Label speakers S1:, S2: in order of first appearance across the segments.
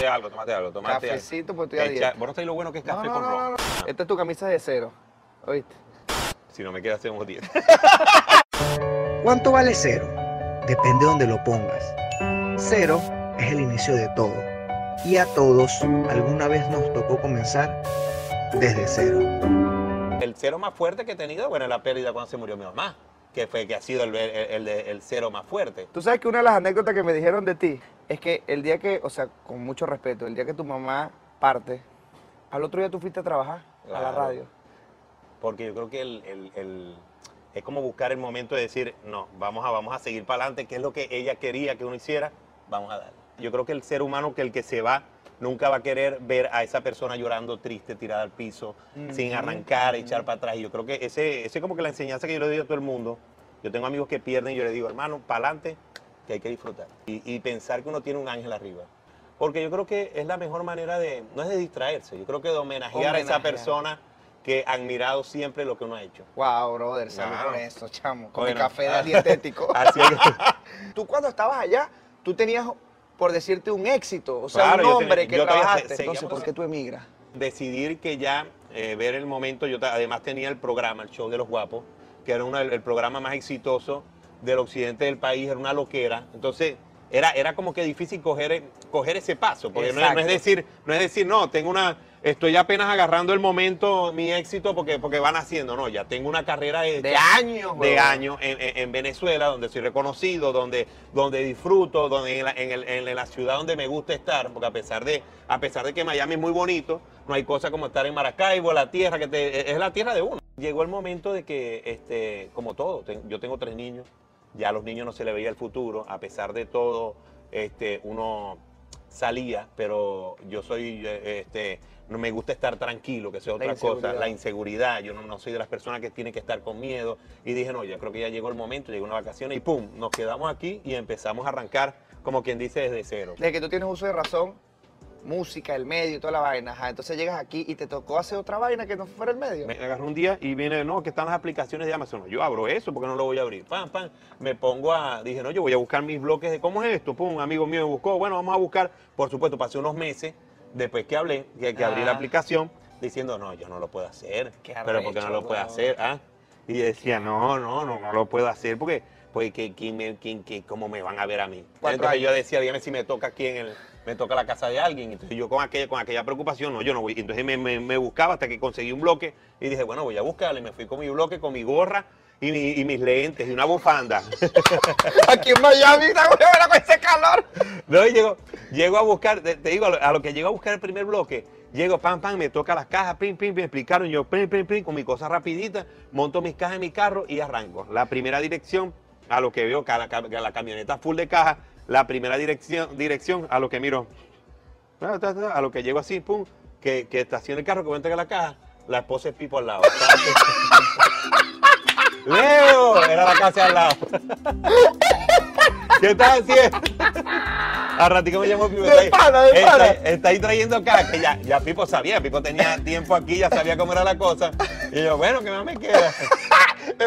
S1: tómate algo, tómate algo, tómate
S2: Cafecito, pues estoy a
S1: algo.
S2: Dieta.
S1: Vos no sabés lo bueno que es café
S2: No,
S1: con
S2: no, no,
S1: ron.
S2: no, no. Esta es tu camisa de cero. ¿Oíste?
S1: Si no me queda, hacemos 10.
S3: ¿Cuánto vale cero? Depende de donde lo pongas. Cero es el inicio de todo. Y a todos alguna vez nos tocó comenzar desde cero.
S1: El cero más fuerte que he tenido, bueno, la pérdida cuando se murió mi mamá, que fue que ha sido el, el- el de- el cero más fuerte.
S2: Tú sabes que una de las anécdotas que me dijeron de ti es que el día que, o sea, con mucho respeto, el día que tu mamá parte, al otro día tú fuiste a trabajar a la radio.
S1: Porque yo creo que el, el- el- es como buscar el momento de decir, no, vamos a, vamos a seguir para adelante, que es lo que ella quería que uno hiciera, vamos a dar. Yo creo que el ser humano, que el que se va, nunca va a querer ver a esa persona llorando triste, tirada al piso, sin arrancar, echar para atrás. Y yo creo que ese ese es como que la enseñanza que yo le doy a todo el mundo. Yo tengo amigos que pierden y yo les digo, hermano, para adelante, que hay que disfrutar. Y, y pensar que uno tiene un ángel arriba. Porque yo creo que es la mejor manera de, no es de distraerse, yo creo que de homenajear, a esa persona que ha admirado siempre lo que uno ha hecho.
S2: Wow, brother, salud con eso, chamo. Con
S1: Bueno,
S2: el café
S1: ah.
S2: dietético.
S1: Así es.
S2: tú cuando estabas allá, tú tenías, por decirte, un éxito, o sea,
S1: Claro,
S2: un
S1: tenía-
S2: que trabajaste.
S1: se-
S2: Entonces, ¿por qué tú emigras?
S1: decidir que ya eh, ver el momento, yo además tenía el programa, el show de los guapos, que era una- el programa más exitoso del occidente del país, era una loquera. Entonces, era, era como que difícil coger, coger ese paso, porque no es, no es
S2: Exacto.
S1: decir, no es decir, no, tengo una, estoy apenas agarrando el momento, mi éxito, porque, porque van haciendo, no, ya tengo una carrera
S2: De años,
S1: de años en, en- en Venezuela, donde soy reconocido, donde, donde disfruto, donde en la, en el- en la ciudad donde me gusta estar, porque a pesar de, a pesar de que Miami es muy bonito, no hay cosa como estar en Maracaibo, la tierra que te- es la tierra de uno. Llegó el momento de que, este, como todo, yo tengo tres niños, ya a los niños no se le veía el futuro, a pesar de todo, este, uno salía, pero yo soy, eh, este, no me gusta estar tranquilo, que sea
S2: La
S1: otra cosa, la inseguridad, yo no, no soy de las personas que tienen que estar con miedo, y dije, no, ya creo que ya llegó el momento, llegó una vacaciones, y pum, nos quedamos aquí y empezamos a arrancar, como quien dice, desde cero.
S2: Desde que tú tienes uso de razón, música, el medio y toda la vaina, ajá, entonces llegas aquí y te tocó hacer otra vaina que no fuera el medio.
S1: Me agarró un día y viene, no, que están las aplicaciones de Amazon. Yo abro eso porque no lo voy a abrir. Pam, pam. Me pongo a, dije, no, yo voy a buscar mis bloques de cómo es esto. Pum, un amigo mío me buscó. Bueno, vamos a buscar. Por supuesto, pasé unos meses después que hablé, que, que abrí la aplicación, diciendo, no, yo no lo puedo hacer.
S2: Qué
S1: Pero porque no lo puedo hacer? ¿Ah? Y decía, no, no, no, no lo puedo hacer porque, porque ¿quién, quién me- quién- quién- ¿cómo me van a ver a mí? Entonces
S2: años.
S1: yo decía, dígame si me toca aquí en el, me toca la casa de alguien. Entonces yo con aquella, con aquella preocupación, no, yo no voy. Entonces me, me- me buscaba hasta que conseguí un bloque y dije, bueno, voy a buscarle. Me fui con mi bloque, con mi gorra y, mi- y mis lentes y una bufanda.
S2: Aquí en Miami, huevona con ese calor.
S1: no, y llego, llego a buscar, te, te digo, a lo, a lo que llego a buscar el primer bloque, llego, pam, pam, me toca las cajas, pim, pim, me explicaron, yo, pim, pim, pim, con mi cosa rapidita, monto mis cajas en mi carro y arranco. La primera dirección, a lo que veo, ca- la camioneta full de cajas, la primera dirección, dirección a lo que miro, ta, a lo que llego así, pum, que, que estaciona el carro, que voy a entregar la caja, la esposa es Pipo al lado. Leo, era la casa al lado. ¿Qué estás haciendo? A ratico me llamó Pipo.
S2: De
S1: está ahí-
S2: pana, de
S1: está,
S2: pana.
S1: está ahí trayendo acá, que ya, ya Pipo sabía, Pipo tenía tiempo aquí, ya sabía cómo era la cosa. Y yo, bueno, ¿qué más me queda?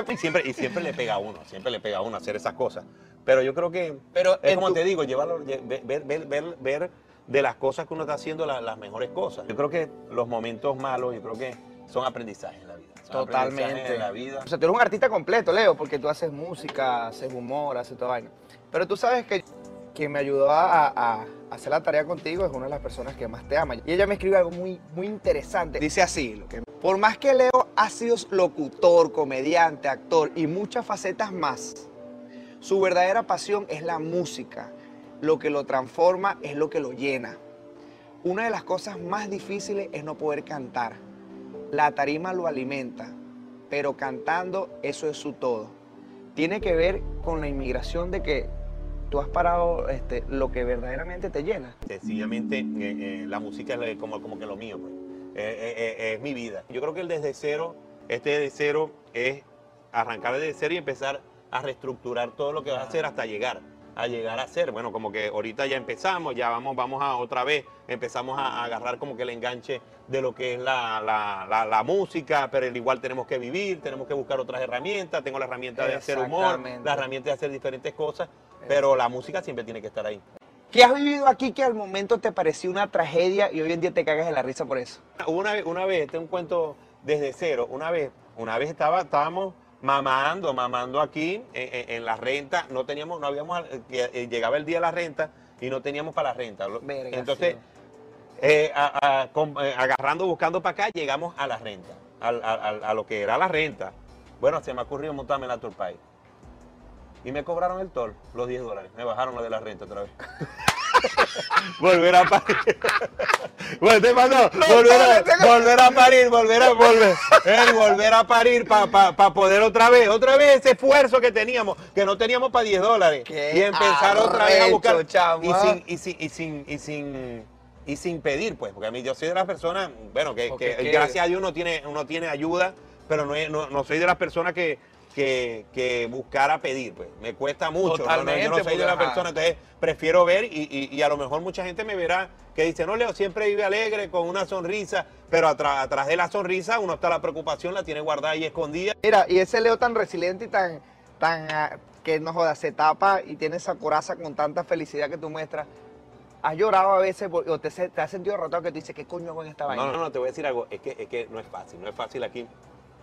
S1: Y siempre, y siempre le pega a uno, siempre le pega a uno hacer esas cosas. Pero yo creo que,
S2: Pero
S1: es como
S2: tu-
S1: te digo, llevarlo, lle- ver, ver, ver, ver de las cosas que uno está haciendo la- las mejores cosas. Yo creo que los momentos malos, yo creo que son aprendizajes en la vida. Son
S2: Totalmente.
S1: En la vida.
S2: O sea, tú eres un artista completo, Leo, porque tú haces música, haces humor, haces toda vaina. Pero tú sabes que quien me ayudó a hacer la tarea contigo es una de las personas que más te ama. Y ella me escribe algo muy, muy interesante. Dice así, lo que, por más que Leo ha sido locutor, comediante, actor y muchas facetas más, su verdadera pasión es la música. Lo que lo transforma es lo que lo llena. Una de las cosas más difíciles es no poder cantar. La tarima lo alimenta, pero cantando eso es su todo. Tiene que ver con la inmigración de que tú has parado este, lo que verdaderamente te llena.
S1: Sencillamente eh, eh, la música es lo- como, como que lo mío, pues. Eh, eh, eh, es mi vida. Yo creo que el desde cero, este desde cero es arrancar desde cero y empezar a reestructurar todo lo que vas a hacer hasta llegar, a llegar a ser. Bueno, como que ahorita ya empezamos, ya vamos, vamos a otra vez, empezamos a, a agarrar como que el enganche de lo que es la, la- la- la música, pero al igual tenemos que vivir, tenemos que buscar otras herramientas, tengo la herramienta de hacer humor, la herramienta de hacer diferentes cosas, pero la música siempre tiene que estar ahí.
S2: ¿Qué has vivido aquí que al momento te pareció una tragedia y hoy en día te cagas de la risa por eso?
S1: Una, vez- una vez, este es un cuento desde cero, una vez, una vez estaba, estábamos mamando, mamando aquí en, en- en la renta, no teníamos, no habíamos, eh, llegaba el día de la renta y no teníamos para la renta.
S2: Verga,
S1: Entonces, eh, a- a- eh, agarrando, buscando para acá, llegamos a la renta, al- a, lo que era la renta. Bueno, se me ha ocurrido montarme en la Turpay. Y me cobraron el toll, los 10 dólares. Me bajaron lo de la renta otra vez. volver a parir. Bueno, te volver, a, volver a parir, volver a volver, el volver a parir para poder otra vez, otra vez ese esfuerzo que teníamos, que no teníamos para 10 dólares.
S2: Qué
S1: Y empezar otra vez a buscar.
S2: chamo.
S1: Y sin, y sin, y sin, y sin, y sin pedir, pues, porque a mí yo soy de las personas, bueno, que, que
S2: que-
S1: gracias a Dios uno tiene, uno tiene ayuda, pero no, no, no soy de las personas que, que, que buscara pedir, pues. Me cuesta mucho. ¿no? No, yo no soy de
S2: ajá.
S1: personas, entonces prefiero ver y, y- y a lo mejor mucha gente me verá que dice, no, Leo, siempre vive alegre, con una sonrisa, pero atrás, atrás de la sonrisa uno está la preocupación, la tiene guardada y escondida.
S2: Mira, y ese Leo tan resiliente y tan, tan ah, que no joda, se tapa y tiene esa coraza con tanta felicidad que tú muestras. ¿Has llorado a veces o te, has sentido derrotado que tú dices, ¿qué coño hago en esta vaina?
S1: No, no, no, te voy a decir algo, es que, es que no es fácil, no es fácil aquí.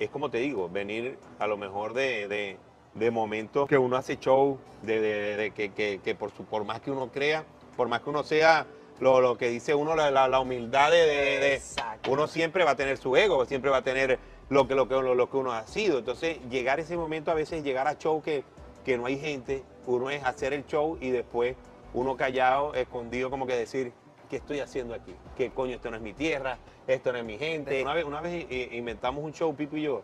S1: Es como te digo, venir a lo mejor de, de- de momentos que uno hace show, de, de- que, que- que por, su, por más que uno crea, por más que uno sea lo, lo que dice uno, la, la- la humildad de, uno siempre va a tener su ego, siempre va a tener lo que, lo que, lo, lo que uno ha sido. Entonces, llegar a ese momento, a veces llegar a show que, que no hay gente, uno es hacer el show y después uno callado, escondido, como que decir, ¿qué estoy haciendo aquí? ¿Qué coño? Esto no es mi tierra, esto no es mi gente. Una vez, una vez eh, inventamos un show, Pico y yo,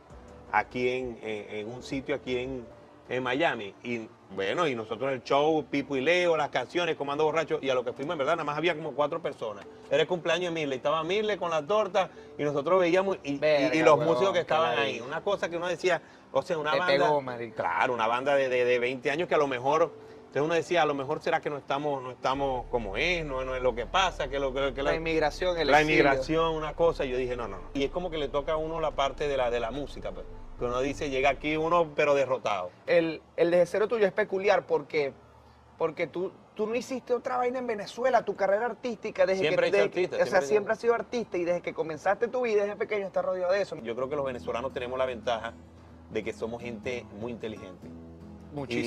S1: aquí en, en- en un sitio aquí en, en Miami. Y bueno, y nosotros el show, Pipo y Leo, las canciones, Comando Borracho, y a lo que fuimos, en verdad, nada más había como cuatro personas. Era el cumpleaños de Mirle, estaba Mirle con la torta, y nosotros veíamos, y, y- y
S2: Verga,
S1: los
S2: weón,
S1: músicos que estaban ahí. Una cosa que uno decía, o sea, una
S2: Te
S1: banda.
S2: pegó.
S1: Claro, una banda de, de, de 20 años que a lo mejor. Entonces uno decía, a lo mejor será que no estamos, no estamos como es, no, no es lo que pasa, que lo que, que
S2: La inmigración, el
S1: la
S2: exilio.
S1: inmigración, una cosa, y yo dije, no, no, no. Y es como que le toca a uno la parte de la, de la música, pues. Que uno dice, llega aquí uno, pero derrotado.
S2: El, el desde cero tuyo es peculiar porque, porque tú, tú no hiciste otra vaina en Venezuela, tu carrera artística desde
S1: Siempre
S2: que, que-
S1: artista,
S2: o sea,
S1: siempre
S2: has sido artista y desde que comenzaste tu vida desde pequeño estás rodeado de eso.
S1: Yo creo que los venezolanos tenemos la ventaja de que somos gente muy inteligente.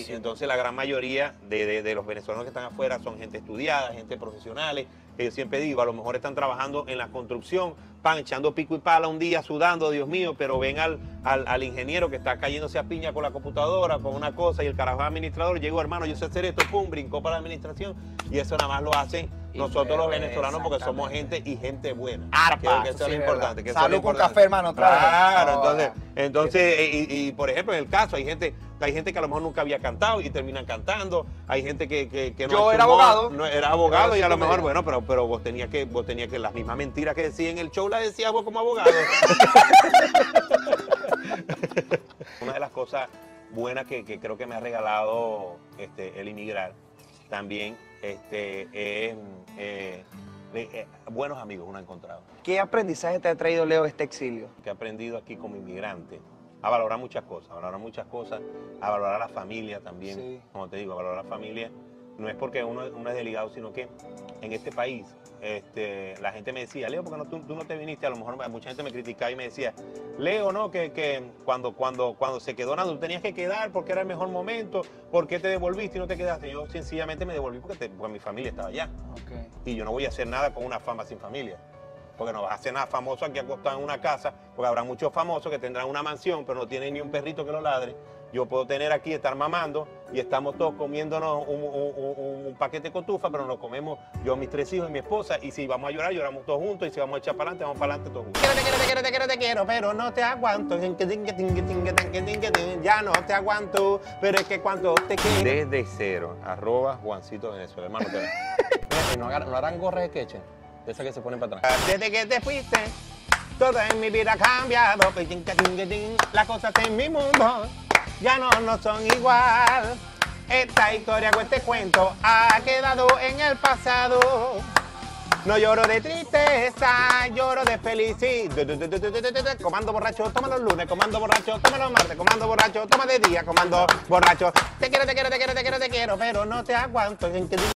S1: Y entonces la gran mayoría de, de- los venezolanos que están afuera son gente estudiada, gente profesionales. que Yo siempre digo, a lo mejor están trabajando en la construcción, pan echando pico y pala un día, sudando, Dios mío, pero ven al, al, al ingeniero que está cayéndose a piña con la computadora, con una cosa, y el carajo administrador llegó, hermano, yo sé hacer esto, pum, brincó para la administración, y eso nada más lo hacen nosotros los venezolanos porque somos gente y gente buena.
S2: Arpa,
S1: que, eso es lo importante.
S2: Salud con café, hermano.
S1: Claro,
S2: No,
S1: entonces, entonces, y, por ejemplo, en el caso, hay gente, hay gente que a lo mejor nunca había cantado y terminan cantando, hay gente que, que, que no
S2: Yo era
S1: humor,
S2: abogado.
S1: no era abogado y a lo mejor, bueno, pero, pero vos tenías que, vos tenías que las mismas mentiras que decía en el show las decías vos como abogado. Una de las cosas buenas que, que creo que me ha regalado este, el inmigrar también este, es eh, eh, eh, buenos amigos uno ha encontrado
S2: ¿Qué aprendizaje te ha traído Leo este exilio?
S1: que he aprendido aquí como inmigrante a valorar muchas cosas, a valorar muchas cosas, a valorar a la familia también,
S2: Sí.
S1: como te digo, a valorar a la familia. No es porque uno, uno es delegado, sino que en este país este, la gente me decía, Leo, ¿por qué no, tú, tú no te viniste? A lo mejor mucha gente me criticaba y me decía, Leo, no, que, que cuando, cuando, cuando se quedó nada, tú tenías que quedar porque era el mejor momento, ¿por qué te devolviste y no te quedaste? Yo sencillamente me devolví porque, te- porque mi familia estaba allá y yo no voy a hacer nada con una fama sin familia. Porque no vas a hacer nada famoso aquí acostado en una casa, porque habrá muchos famosos que tendrán una mansión, pero no tienen ni un perrito que lo ladre. Yo puedo tener aquí, estar mamando, y estamos todos comiéndonos un, un- un- un paquete de cotufa, pero nos comemos yo, mis tres hijos y mi esposa, y si vamos a llorar, lloramos todos juntos, y si vamos a echar para adelante, vamos para adelante todos juntos. Quiero, te quiero, te quiero, te quiero, te quiero, pero no te aguanto. Ya no te aguanto, pero es que cuando te quiero. Desde cero, arroba Juancito Venezuela, hermano. te- no, hagan- no harán gorras de queche, de esas que se ponen para atrás. Desde que te fuiste, todo en mi vida ha cambiado. Las cosas en mi mundo ya no, no son igual. Esta historia o este cuento ha quedado en el pasado. No lloro de tristeza, lloro de felicidad. Comando borracho, toma los lunes, comando borracho, toma los martes, comando borracho, toma de día, comando borracho. Te quiero, te quiero, te quiero, te quiero, te quiero, pero no te aguanto.